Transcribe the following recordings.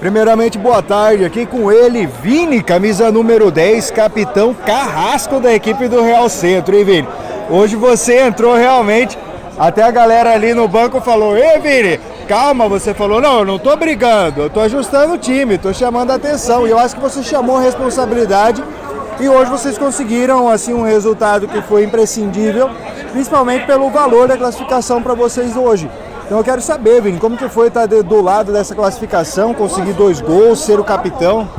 Primeiramente, boa tarde. Aqui com ele, Vini, camisa número 10, capitão carrasco da equipe do Real Centro, hein, Vini? Hoje você entrou realmente. Até a galera ali no banco falou: Ei, Vini, calma. Você falou: Não, eu não tô brigando, eu tô ajustando o time, tô chamando a atenção. E eu acho que você chamou a responsabilidade e hoje vocês conseguiram assim um resultado que foi imprescindível, principalmente pelo valor da classificação para vocês hoje. Então eu quero saber, Vini, como que foi estar do lado dessa classificação, conseguir dois gols, ser o capitão?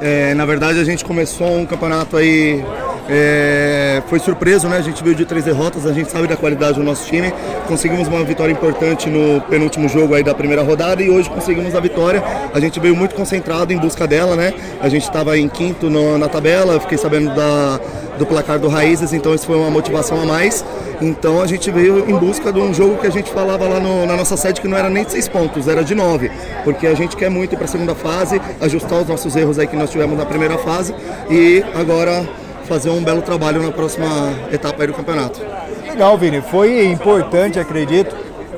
É, na verdade a gente começou um campeonato aí é, foi surpreso, né? A gente veio de três derrotas, a gente sabe da qualidade do nosso time. Conseguimos uma vitória importante no penúltimo jogo aí da primeira rodada e hoje conseguimos a vitória. A gente veio muito concentrado em busca dela, né? A gente estava em quinto no, na tabela, fiquei sabendo da, do placar do Raízes, então isso foi uma motivação a mais. Então a gente veio em busca de um jogo que a gente falava lá no, na nossa sede que não era nem de seis pontos, era de nove, porque a gente quer muito ir para a segunda fase, ajustar os nossos erros aí que nós tivemos na primeira fase e agora fazer um belo trabalho na próxima etapa do campeonato. Legal, Vini. Foi importante, acredito,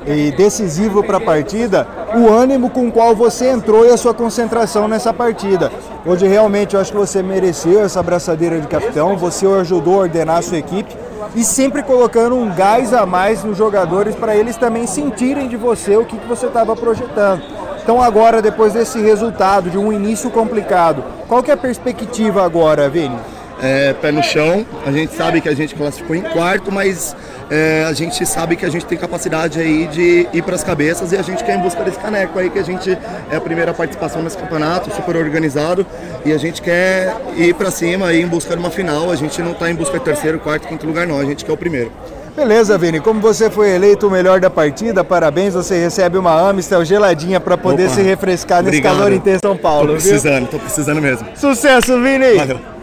e decisivo para a partida o ânimo com o qual você entrou e a sua concentração nessa partida. Hoje realmente eu acho que você mereceu essa abraçadeira de capitão, você ajudou a ordenar a sua equipe e sempre colocando um gás a mais nos jogadores para eles também sentirem de você o que, que você estava projetando. Então agora, depois desse resultado, de um início complicado, qual que é a perspectiva agora, Vini? É, pé no chão. A gente sabe que a gente classificou em quarto, mas é, a gente sabe que a gente tem capacidade aí de ir para as cabeças e a gente quer em busca desse caneco aí, que a gente é a primeira participação nesse campeonato, super organizado, e a gente quer ir para cima e em busca de uma final. A gente não está em busca de terceiro, quarto, quinto lugar, não. A gente quer o primeiro. Beleza, Vini. Como você foi eleito o melhor da partida, parabéns. Você recebe uma Amistel geladinha para poder Opa. se refrescar nesse calor intenso São Paulo. Tô precisando, viu? tô precisando mesmo. Sucesso, Vini! Valeu.